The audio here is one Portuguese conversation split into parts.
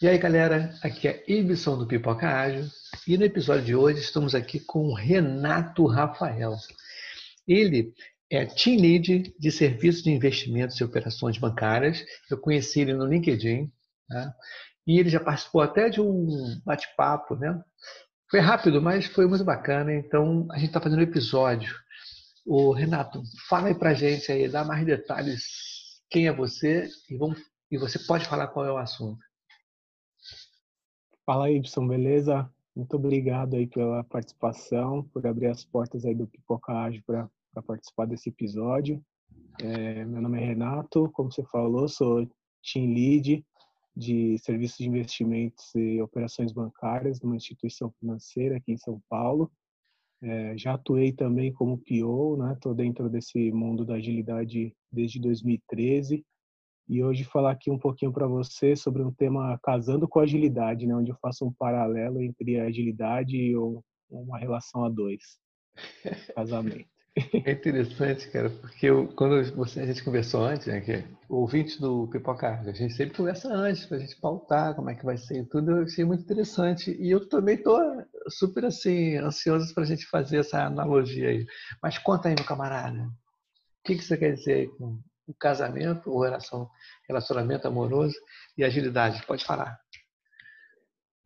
E aí, galera, aqui é Ibson do Pipoca Ágil e no episódio de hoje estamos aqui com o Renato Rafael. Ele é Team Lead de Serviços de Investimentos e Operações Bancárias. Eu conheci ele no LinkedIn né? e ele já participou até de um bate-papo, né? Foi rápido, mas foi muito bacana. Então, a gente está fazendo um episódio. O Renato, fala aí pra gente aí, dá mais detalhes quem é você e, vamos, e você pode falar qual é o assunto. Fala Y, beleza? Muito obrigado aí pela participação, por abrir as portas aí do Pipoca Ágil para participar desse episódio. É, meu nome é Renato, como você falou, sou Team Lead de Serviços de Investimentos e Operações Bancárias numa instituição financeira aqui em São Paulo. É, já atuei também como PO, né? Estou dentro desse mundo da agilidade desde 2013 e hoje falar aqui um pouquinho para você sobre um tema casando com agilidade, né, onde eu faço um paralelo entre a agilidade e uma relação a dois, casamento. É interessante, cara, porque eu, quando você, a gente conversou antes, né, que ouvinte do Pipoca, a gente sempre conversa antes para a gente pautar como é que vai ser e tudo, eu achei muito interessante. E eu também estou super assim, ansioso para a gente fazer essa analogia aí. Mas conta aí, meu camarada, o que, que você quer dizer com o casamento, ou relação, relacionamento amoroso e agilidade. Pode falar.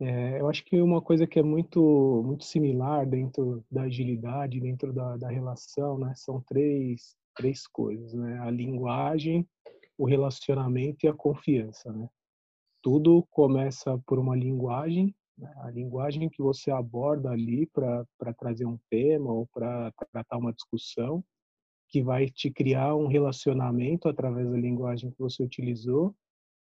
É, eu acho que uma coisa que é muito muito similar dentro da agilidade, dentro da, da relação, né, são três três coisas, né? A linguagem, o relacionamento e a confiança, né? Tudo começa por uma linguagem, né? a linguagem que você aborda ali para trazer um tema ou para tratar uma discussão que vai te criar um relacionamento através da linguagem que você utilizou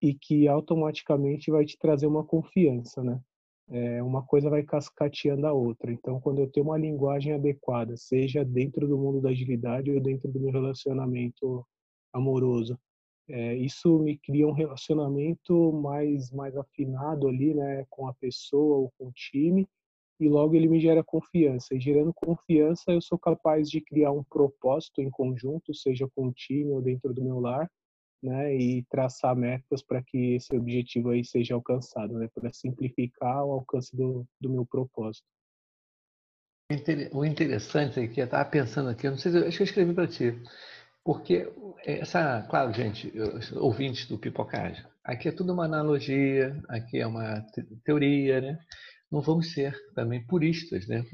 e que automaticamente vai te trazer uma confiança, né? É, uma coisa vai cascateando a outra. Então, quando eu tenho uma linguagem adequada, seja dentro do mundo da agilidade ou dentro do meu relacionamento amoroso, é, isso me cria um relacionamento mais mais afinado ali, né, com a pessoa ou com o time e logo ele me gera confiança. E gerando confiança, eu sou capaz de criar um propósito em conjunto, seja com o time ou dentro do meu lar, né, e traçar metas para que esse objetivo aí seja alcançado, né, para simplificar o alcance do, do meu propósito. O interessante é que eu estava pensando aqui, eu não sei se eu, acho que eu escrevi para ti, porque essa, claro, gente, ouvintes do Pipocagem, aqui é tudo uma analogia, aqui é uma teoria, né? Não vamos ser também puristas, né?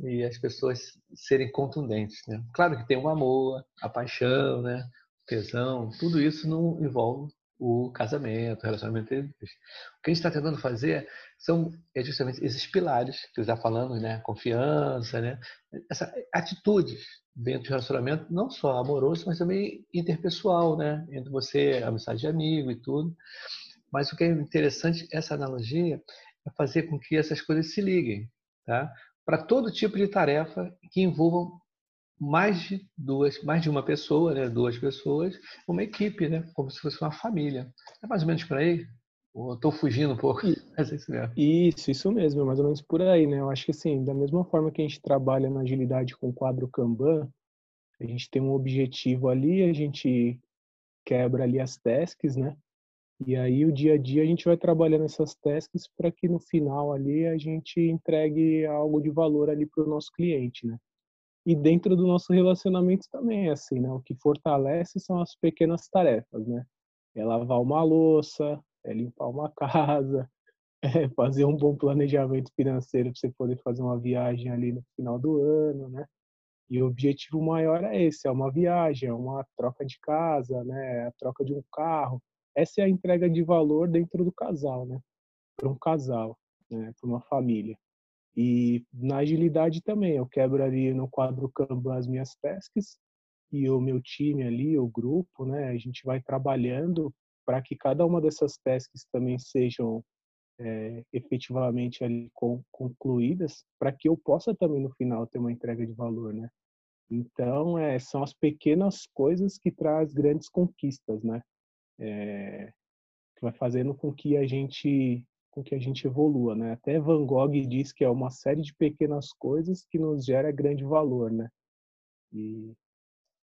E as pessoas serem contundentes, né? Claro que tem o amor, a paixão, né? O tesão, tudo isso não envolve o casamento, o relacionamento entre eles. O que a gente está tentando fazer são é justamente esses pilares que já falando, né? Confiança, né? Essa atitudes dentro do relacionamento, não só amoroso, mas também interpessoal, né? Entre você, amizade de amigo e tudo. Mas o que é interessante, essa analogia, é fazer com que essas coisas se liguem, tá? Para todo tipo de tarefa que envolvam mais de duas, mais de uma pessoa, né? Duas pessoas, uma equipe, né? Como se fosse uma família. É mais ou menos por aí. Estou fugindo um pouco, mas é isso mesmo. Isso, isso mesmo, é mais ou menos por aí, né? Eu acho que assim, da mesma forma que a gente trabalha na agilidade com o quadro Kanban, a gente tem um objetivo ali, a gente quebra ali as tasks, né? E aí o dia a dia a gente vai trabalhando essas tasks para que no final ali a gente entregue algo de valor ali para o nosso cliente, né? E dentro do nosso relacionamento também é assim, né? O que fortalece são as pequenas tarefas, né? É lavar uma louça, é limpar uma casa, é fazer um bom planejamento financeiro para você poder fazer uma viagem ali no final do ano, né? E o objetivo maior é esse, é uma viagem, é uma troca de casa, né? É a troca de um carro essa é a entrega de valor dentro do casal, né? Para um casal, né? para uma família. E na agilidade também, eu quebro ali no quadro Kanban as minhas tasks e o meu time ali, o grupo, né? A gente vai trabalhando para que cada uma dessas tasks também sejam é, efetivamente ali concluídas, para que eu possa também no final ter uma entrega de valor, né? Então, é, são as pequenas coisas que traz grandes conquistas, né? É, que vai fazendo com que a gente com que a gente evolua, né? Até Van Gogh diz que é uma série de pequenas coisas que nos gera grande valor, né? E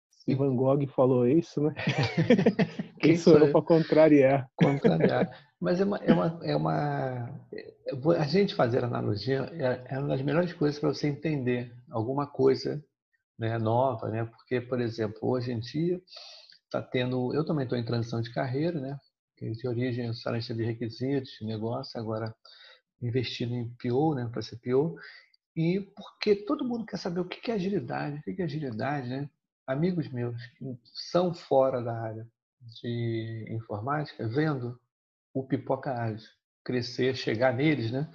se Van Gogh falou isso, né? Quem, sou eu para contrariar? Contrariar. Mas é uma, é uma, é uma, é, A gente fazer analogia é, é uma das melhores coisas para você entender alguma coisa né, nova, né? Porque, por exemplo, hoje em dia está tendo. Eu também estou em transição de carreira, né? De origem, sou de requisitos, de negócio, agora investindo em PO, né? Para ser PO. E porque todo mundo quer saber o que é agilidade, o que é agilidade, né? Amigos meus que são fora da área de informática, vendo o pipoca ágil crescer, chegar neles, né?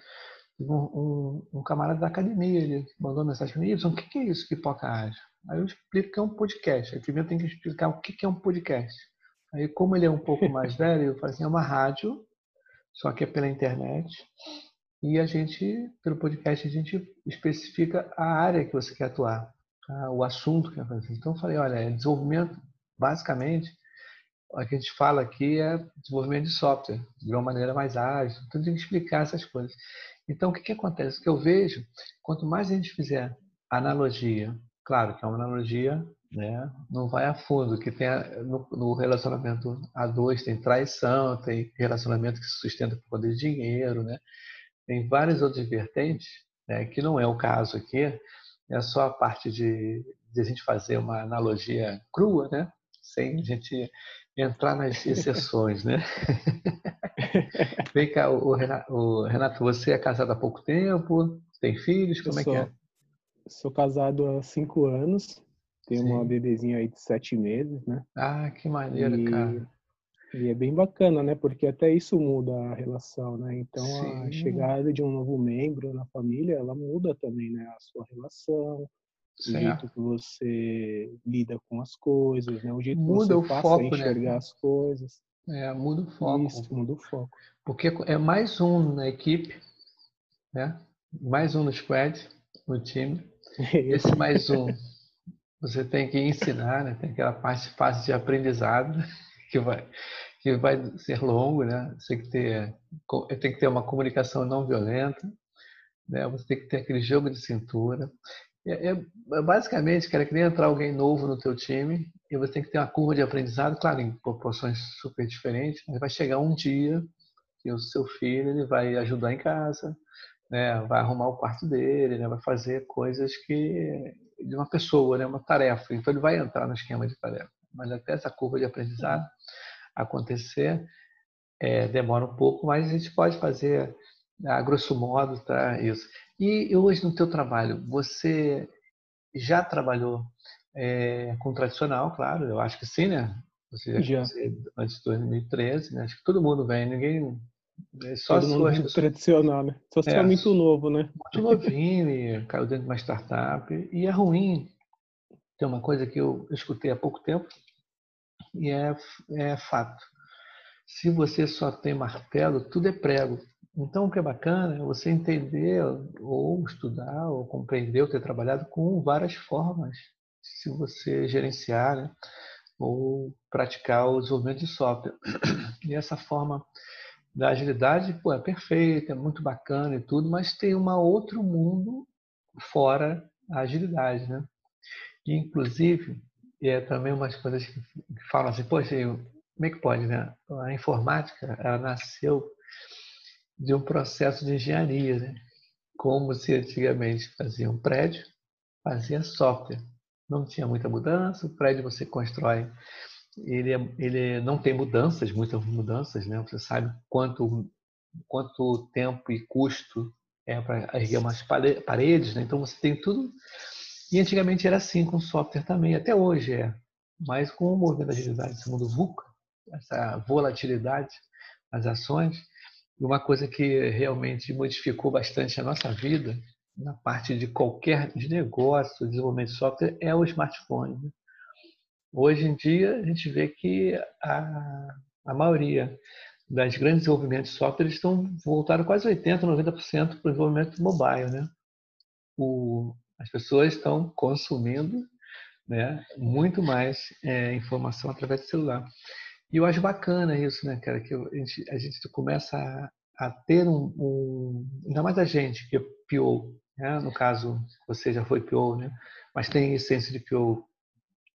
Um, um, um, camarada da academia, ele mandou mensagem para mim, o que é isso, pipoca ágil? Aí eu explico que é um podcast. Aí primeiro tem que explicar o que, é um podcast. Aí, como ele é um pouco mais velho, eu falo assim, é uma rádio, só que é pela internet. E a gente, pelo podcast, a gente especifica a área que você quer atuar, tá? o assunto que quer fazer. Então, eu falei, olha, é desenvolvimento, basicamente, o que a gente fala aqui é desenvolvimento de software, de uma maneira mais ágil, então tem que explicar essas coisas. Então, o que, que acontece? O que eu vejo, quanto mais a gente fizer analogia, claro que é uma analogia, né, não vai a fundo, que tem a, no, no, relacionamento a dois tem traição, tem relacionamento que se sustenta por poder de dinheiro, né, tem várias outras vertentes, né, que não é o caso aqui, é só a parte de, de a gente fazer uma analogia crua, né, sem a gente entrar nas exceções, né? Vem cá, o Renato, o Renato, você é casado há pouco tempo? Tem filhos? Como é que é? Sou casado há cinco anos. Tenho Sim. uma bebezinha aí de sete meses, né? Ah, que maneiro, e, cara. E é bem bacana, né? Porque até isso muda a relação, né? Então, Sim. a chegada de um novo membro na família, ela muda também, né? A sua relação, o jeito que você lida com as coisas, né? O jeito muda que você passa foco, a né? enxergar né? as coisas. É, muda o foco. Isso, muda o foco. Porque é mais um na equipe, né? Mais um no squad, no time. Esse mais um, você tem que ensinar, né? Tem aquela parte fácil de aprendizado que vai que vai ser longo, né? Você tem que ter tem que ter uma comunicação não violenta, né? Você tem que ter aquele jogo de cintura. É, é, é, basicamente, cara, que nem entrar alguém novo no teu time e você tem que ter uma curva de aprendizado, claro, em proporções super diferentes, mas vai chegar um dia que o seu filho ele vai ajudar em casa, né, vai arrumar o quarto dele, né, vai fazer coisas que de uma pessoa, né, uma tarefa. Então ele vai entrar no esquema de tarefa. Mas até essa curva de aprendizado acontecer, é, demora um pouco, mas a gente pode fazer a grosso modo, tá? Isso. E hoje no teu trabalho, você já trabalhou é, com tradicional, claro, eu acho que sim, né? Você já, já. antes de 2013, né? Acho que todo mundo vem, ninguém é só todo mundo suas... tradicional, né? Só se é, muito novo, né? Muito novinho caiu dentro de uma startup e é ruim. Tem uma coisa que eu escutei há pouco tempo e é, é fato. Se você só tem martelo, tudo é prego. Então, o que é bacana é você entender, ou estudar, ou compreender, ou ter trabalhado com várias formas, se você gerenciar, né? ou praticar o desenvolvimento de software. E essa forma da agilidade, pô, é perfeita, é muito bacana e tudo, mas tem um outro mundo fora a agilidade, né? E, inclusive, é também umas coisas que falam assim, poxa, como é que pode, né? A informática, ela nasceu de um processo de engenharia, né? como se antigamente fazia um prédio, fazia software. Não tinha muita mudança, o prédio você constrói, ele, é, ele não tem mudanças, muitas mudanças, né? Você sabe quanto, quanto tempo e custo é para erguer umas paredes, né? Então você tem tudo. E antigamente era assim com software também, até hoje é. Mas com o movimento da agilidade, esse mundo VUCA, essa volatilidade, as ações, e uma coisa que realmente modificou bastante a nossa vida, na parte de qualquer de negócio, desenvolvimento de software, é o smartphone. Né? Hoje em dia, a gente vê que a, a maioria das grandes desenvolvimentos de software estão voltados quase 80%, 90% para o desenvolvimento mobile. Né? O, as pessoas estão consumindo né, muito mais é, informação através do celular. E eu acho bacana isso, né, cara? Que a gente, a gente começa a, a ter um, um, Ainda mais a gente, que é PO, né? no caso, você já foi PO, né? Mas tem essência de PO.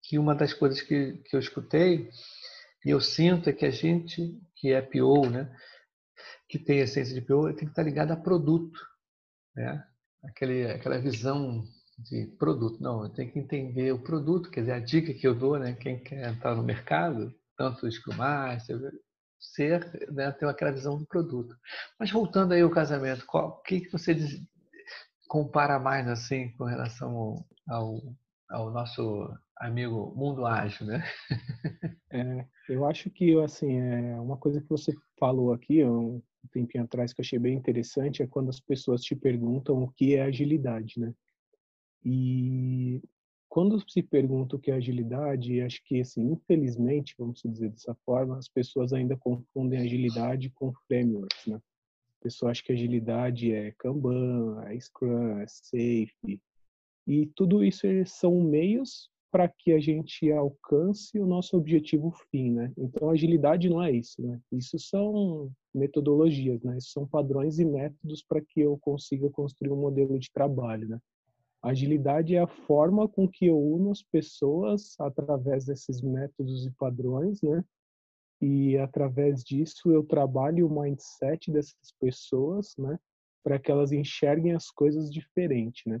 Que uma das coisas que, que eu escutei e eu sinto é que a gente, que é PO, né? que tem essência de PO tem que estar ligado a produto, né? Aquele, aquela visão de produto. Não, eu tenho que entender o produto, quer dizer, a dica que eu dou, né? Quem quer entrar no mercado, tanto o Scrum Master, ser, né, ter aquela visão do produto. Mas voltando aí ao casamento, o que, que você diz, compara mais assim com relação ao, ao nosso amigo mundo ágil, né? É, eu acho que assim é uma coisa que você falou aqui um tempinho atrás que eu achei bem interessante é quando as pessoas te perguntam o que é agilidade, né? E quando se pergunta o que é agilidade, acho que, assim, infelizmente, vamos dizer dessa forma, as pessoas ainda confundem agilidade com frameworks, né? A pessoa acha que agilidade é Kanban, é Scrum, é Safe, e tudo isso são meios para que a gente alcance o nosso objetivo fim, né? Então, agilidade não é isso, né? Isso são metodologias, né? Isso são padrões e métodos para que eu consiga construir um modelo de trabalho, né? Agilidade é a forma com que eu uno as pessoas através desses métodos e padrões, né? E através disso eu trabalho o mindset dessas pessoas, né? Para que elas enxerguem as coisas diferente, né?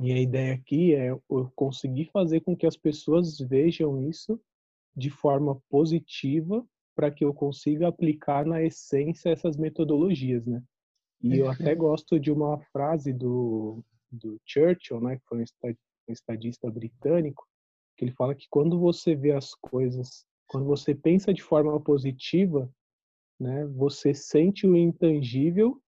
E a ideia aqui é eu conseguir fazer com que as pessoas vejam isso de forma positiva para que eu consiga aplicar na essência essas metodologias, né? E eu até gosto de uma frase do do Churchill, né, que foi um estadista britânico, que ele fala que quando você vê as coisas, quando você pensa de forma positiva, né, você sente o intangível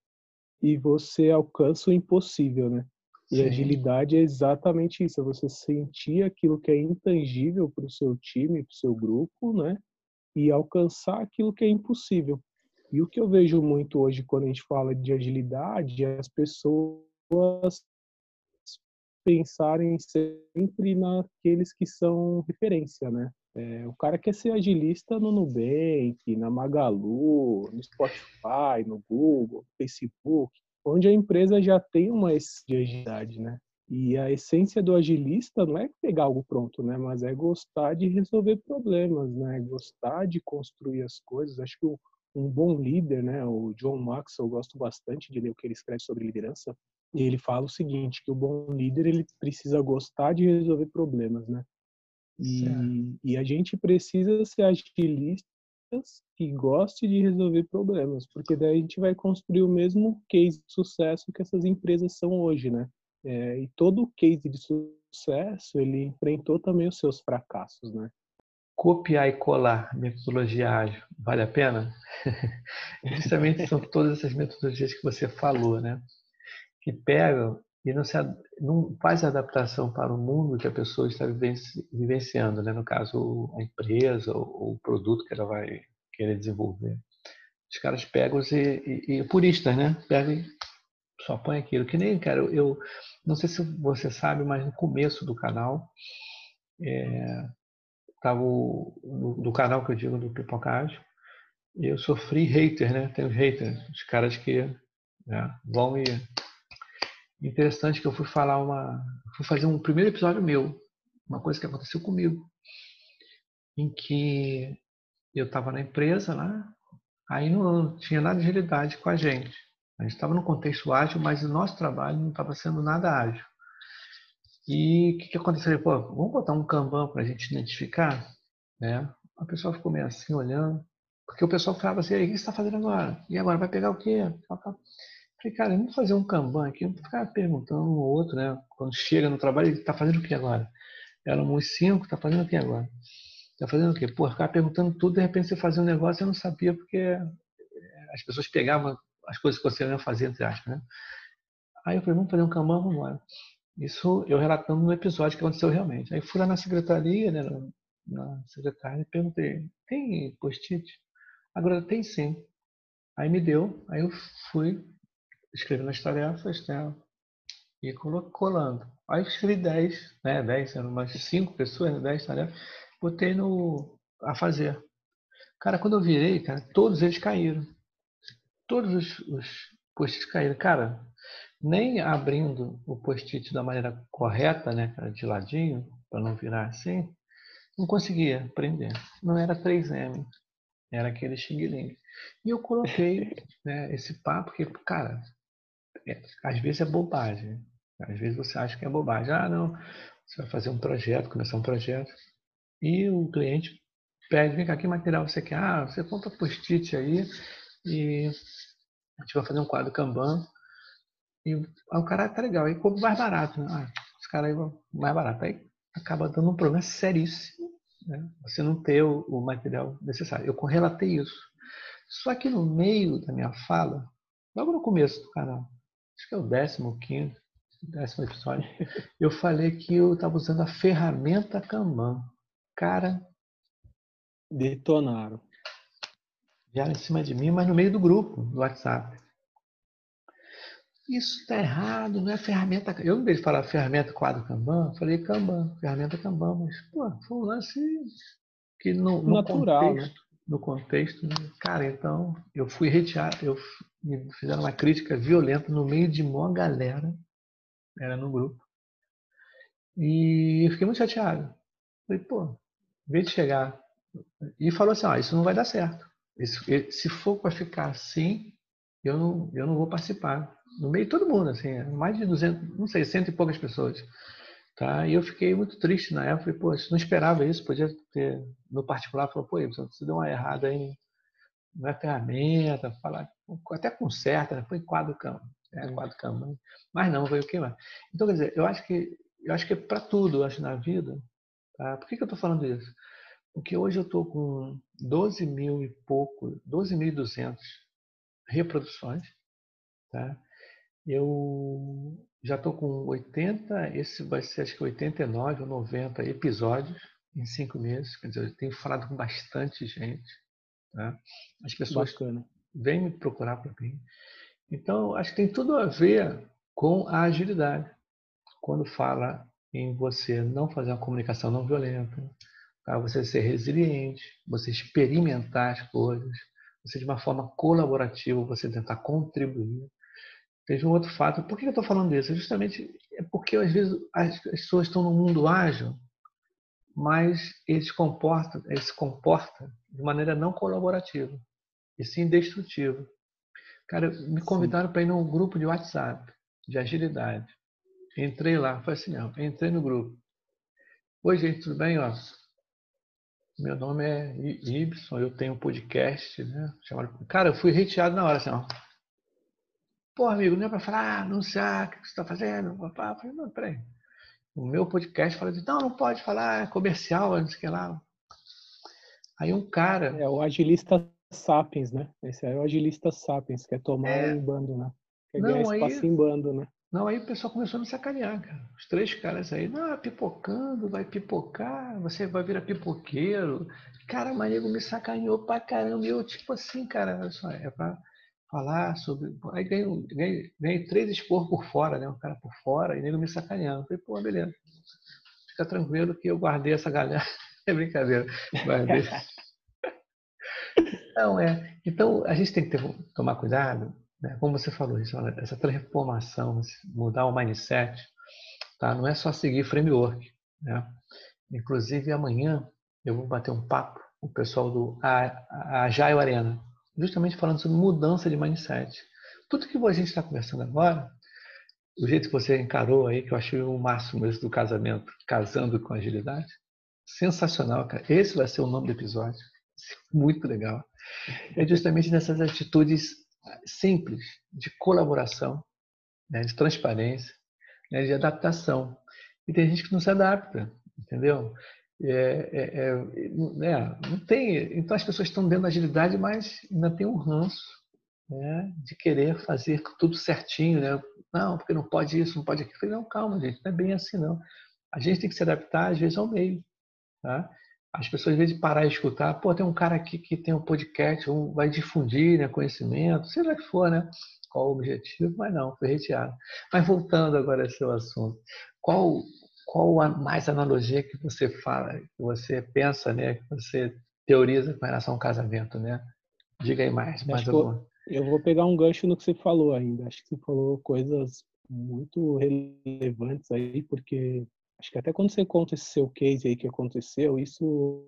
e você alcança o impossível, né? E Sim. agilidade é exatamente isso, é você sentir aquilo que é intangível para o seu time, para o seu grupo, né? E alcançar aquilo que é impossível. E o que eu vejo muito hoje quando a gente fala de agilidade é as pessoas pensarem sempre naqueles que são referência, né? É, o cara quer ser agilista no Nubank, na Magalu, no Spotify, no Google, no Facebook, onde a empresa já tem uma de agilidade, né? E a essência do agilista não é pegar algo pronto, né? Mas é gostar de resolver problemas, né? Gostar de construir as coisas. Acho que um bom líder, né? O John Maxwell, eu gosto bastante de ler o que ele escreve sobre liderança. E ele fala o seguinte, que o bom líder ele precisa gostar de resolver problemas, né? E, e a gente precisa ser agilistas que goste de resolver problemas, porque daí a gente vai construir o mesmo case de sucesso que essas empresas são hoje, né? É, e todo case de sucesso ele enfrentou também os seus fracassos, né? Copiar e colar metodologia ágil vale a pena? Justamente são todas essas metodologias que você falou, né? que pegam e não, se, não faz adaptação para o mundo que a pessoa está vivenciando, né? no caso, a empresa ou o produto que ela vai querer desenvolver. Os caras pegam e, e, e puristas, né? Pegam e só põe aquilo. Que nem, cara, eu não sei se você sabe, mas no começo do canal, é, tava o, no, do canal que eu digo do Pipocagem, eu sofri hater, né? Tem os haters, os caras que né, vão e interessante que eu fui falar uma. Fui fazer um primeiro episódio meu, uma coisa que aconteceu comigo, em que eu estava na empresa lá, aí não tinha nada de agilidade com a gente. A gente estava no contexto ágil, mas o nosso trabalho não estava sendo nada ágil. E o que, que aconteceu? Pô, vamos botar um Kanban para a gente identificar? Né? A pessoa ficou meio assim olhando, porque o pessoal falava assim: o que você está fazendo agora? E agora vai pegar o quê? Falei, cara, vamos fazer um Kanban aqui, vamos ficar perguntando um ao outro, né? Quando chega no trabalho, ele está fazendo o que agora? Era uns cinco, está fazendo o que agora? Está fazendo o quê? Pô, ficar perguntando tudo, de repente você fazia um negócio e eu não sabia, porque eh, as pessoas pegavam as coisas que você ia fazer, entre aspas, né? Aí eu falei, vamos fazer um Kanban, vamos embora. Isso eu relatando no episódio que aconteceu realmente. Aí fui lá na secretaria, né, na secretária, e perguntei, tem post-it? Agora tem sim. Aí me deu, aí eu fui, escrevendo as tarefas, né? E colando. Aí escrevi 10, né? 10, eram umas 5 pessoas, 10 né? tarefas. Botei no, a fazer. Cara, quando eu virei, cara, todos eles caíram. Todos os, os post-its caíram. Cara, nem abrindo o post-it da maneira correta, né? De ladinho, para não virar assim, não conseguia prender. Não era 3M, era aquele xing E eu coloquei né, esse papo, que, cara, é, às vezes é bobagem. Às vezes você acha que é bobagem. Ah, não, você vai fazer um projeto, começar um projeto, e o cliente pede, vem cá, que material você quer? Ah, você compra post-it aí e a gente vai fazer um quadro Kanban. E o cara tá legal, aí compra mais barato. Né? Ah, os caras aí vão mais barato. Aí acaba dando um problema seríssimo. Né? Você não ter o, o material necessário. Eu relatei isso. Só que no meio da minha fala, logo no começo do canal, acho que é o décimo, quinto, décimo episódio, eu falei que eu estava usando a ferramenta Kanban. Cara. Detonaram. Vieram em cima de mim, mas no meio do grupo, do WhatsApp. Isso está errado, não é ferramenta. Eu, em vez de falar ferramenta quadro Kanban, falei Kanban, ferramenta Kanban, mas, pô, foi um lance que no, no Natural, contexto, né? No contexto, né? cara, então eu fui retirado, eu me fizeram uma crítica violenta no meio de uma galera, era no grupo, e eu fiquei muito chateado. Falei, pô, vez de chegar e falou assim, ah, isso não vai dar certo. se for para ficar assim, eu não, eu não vou participar. No meio de todo mundo, assim, mais de 200, não sei, cento e poucas pessoas. Tá? E eu fiquei muito triste na época, falei, pô, não esperava isso, podia ter, no particular, falou, pô, você deu uma errada aí, não é ferramenta, falar, até conserta, né? põe quadro cama, é quadro cama, mas não, foi o que mais. Então, quer dizer, eu acho que, eu acho que é para tudo, eu acho, na vida, tá? por que, que eu estou falando isso? Porque hoje eu estou com 12 mil e pouco, 12.200 reproduções, tá? Eu já estou com 80, esse vai ser acho que 89 ou 90 episódios em cinco meses. Quer dizer, eu tenho falado com bastante gente. Tá? As pessoas Bacana. vêm me procurar para mim. Então, acho que tem tudo a ver com a agilidade. Quando fala em você não fazer uma comunicação não violenta, tá? você ser resiliente, você experimentar as coisas, você de uma forma colaborativa, você tentar contribuir. Teve um outro fato. Por que eu estou falando isso? Justamente é porque às vezes as pessoas estão no mundo ágil, mas eles, comportam, eles se comportam de maneira não colaborativa, e sim destrutiva. Cara, me convidaram para ir num grupo de WhatsApp, de agilidade. Entrei lá, foi assim mesmo, entrei no grupo. Oi, gente, tudo bem? Ó, meu nome é Ibson, eu tenho um podcast, né? Chamado... Cara, eu fui reteado na hora, assim, ó. Pô, amigo, não é para falar, anunciar o que você está fazendo? Papá. Eu falei, não, peraí. O meu podcast fala assim, não, não pode falar, é comercial, não sei o que lá. Aí um cara. É o agilista sapiens, né? Esse é o agilista sapiens, quer tomar é... em bando, né? Quer não, ganhar espaço aí... em bando, né? Não, aí o pessoal começou a me sacanear, cara. Os três caras aí, não, pipocando, vai pipocar, você vai virar pipoqueiro. Cara, o nego me sacaneou pra caramba. E eu, tipo assim, cara, só, é pra falar sobre. Aí ganhei, três expor por fora, né? Um cara por fora, e nego me sacaneando. Falei, pô, beleza. Fica tranquilo que eu guardei essa galera. é brincadeira. Guardei. Não, é. Então, a gente tem que ter, tomar cuidado, né? como você falou, isso, essa transformação, mudar o mindset, tá? não é só seguir framework. Né? Inclusive, amanhã eu vou bater um papo com o pessoal do Agile Arena justamente falando sobre mudança de mindset. Tudo que a gente está conversando agora, o jeito que você encarou aí, que eu achei o máximo esse do casamento, casando com agilidade, sensacional, cara. Esse vai ser o nome do episódio. Muito legal. É justamente nessas atitudes simples de colaboração, né, de transparência, né, de adaptação. E tem gente que não se adapta, entendeu? É, é, é, né? não tem. Então as pessoas estão dentro da agilidade, mas ainda tem um ranço né? de querer fazer tudo certinho, né? Não, porque não pode isso, não pode aquilo. Falei, não, calma, gente, não é bem assim não. A gente tem que se adaptar às vezes ao meio, tá? As pessoas às vezes parar e escutar, pô, tem um cara aqui que tem um podcast, um, vai difundir né, conhecimento, seja que for, né? Qual o objetivo, mas não, foi retirado. Mas voltando agora ao seu assunto, qual qual a mais analogia que você fala, que você pensa, né, que você teoriza com relação ao casamento, né? Diga aí mais, mais alguma. Eu vou pegar um gancho no que você falou ainda. Acho que você falou coisas muito relevantes aí, porque acho que até quando você conta esse seu case aí que aconteceu, isso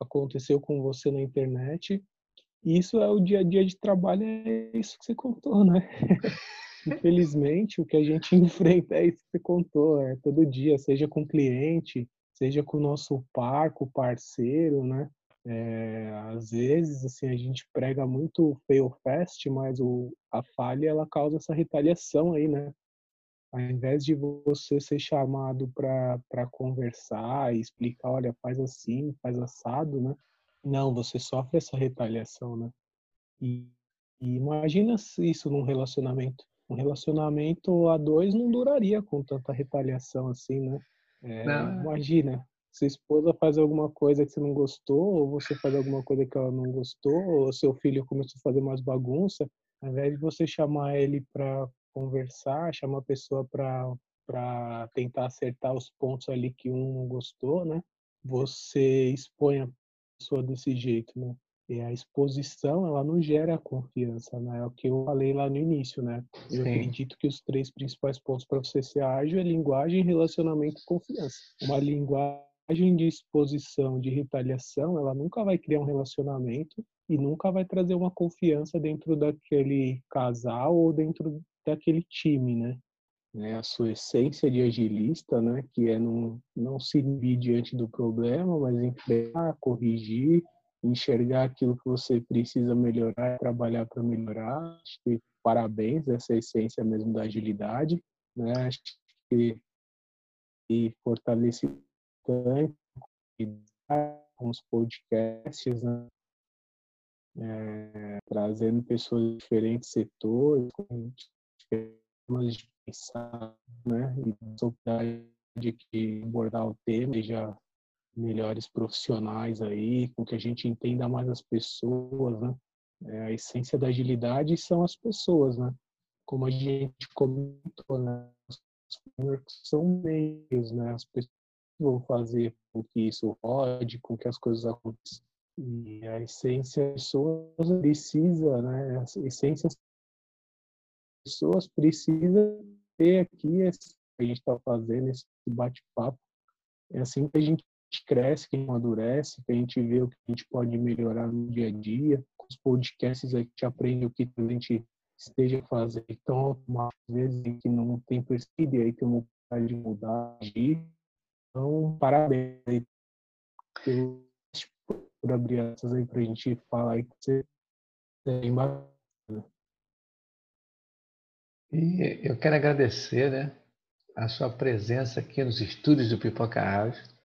aconteceu com você na internet isso é o dia a dia de trabalho, é isso que você contou, né? Infelizmente, o que a gente enfrenta é isso que você contou, é todo dia, seja com cliente, seja com o nosso par, com o parceiro, né? É, às vezes, assim, a gente prega muito fail fast, mas o, a falha, ela causa essa retaliação aí, né? Ao invés de você ser chamado para conversar e explicar, olha, faz assim, faz assado, né? Não, você sofre essa retaliação, né? E, e imagina isso num relacionamento. Um relacionamento a dois não duraria com tanta retaliação assim, né? É, imagina, sua esposa faz alguma coisa que você não gostou, ou você faz alguma coisa que ela não gostou, ou seu filho começou a fazer mais bagunça, ao invés de você chamar ele para conversar, chamar a pessoa para para tentar acertar os pontos ali que um não gostou, né? Você expõe a pessoa desse jeito, né? E a exposição, ela não gera confiança, né? É o que eu falei lá no início, né? Eu Sim. acredito que os três principais pontos para você ser ágil é linguagem, relacionamento e confiança. Uma linguagem de exposição, de retaliação, ela nunca vai criar um relacionamento e nunca vai trazer uma confiança dentro daquele casal ou dentro daquele time, né? É a sua essência de agilista, né? Que é não, não se inibir diante do problema, mas enfrentar, corrigir enxergar aquilo que você precisa melhorar, trabalhar para melhorar. Acho que parabéns, essa é a essência mesmo da agilidade, né? Acho que e fortalece tanto com os podcasts, né? é, trazendo pessoas de diferentes setores, com formas de pensar, né? E de que abordar o tema já melhores profissionais aí, com que a gente entenda mais as pessoas, né? É, a essência da agilidade são as pessoas, né? Como a gente comentou, né? São meios, né? As pessoas vão fazer com que isso rode, com que as coisas aconteçam. E a essência das pessoas precisa, né? A essência das pessoas precisa ter aqui esse que a gente está fazendo, esse bate-papo. É assim que a gente gente cresce, que a gente amadurece, que a gente vê o que a gente pode melhorar no dia a dia. Com os podcasts a gente aprende o que a gente esteja fazendo então às vezes que não tem percebido e aí tem uma vontade de mudar. Então, parabéns aí por abrir essas aí pra gente falar aí que você é bem bacana. E eu quero agradecer, né, a sua presença aqui nos estúdios do Pipoca Rádio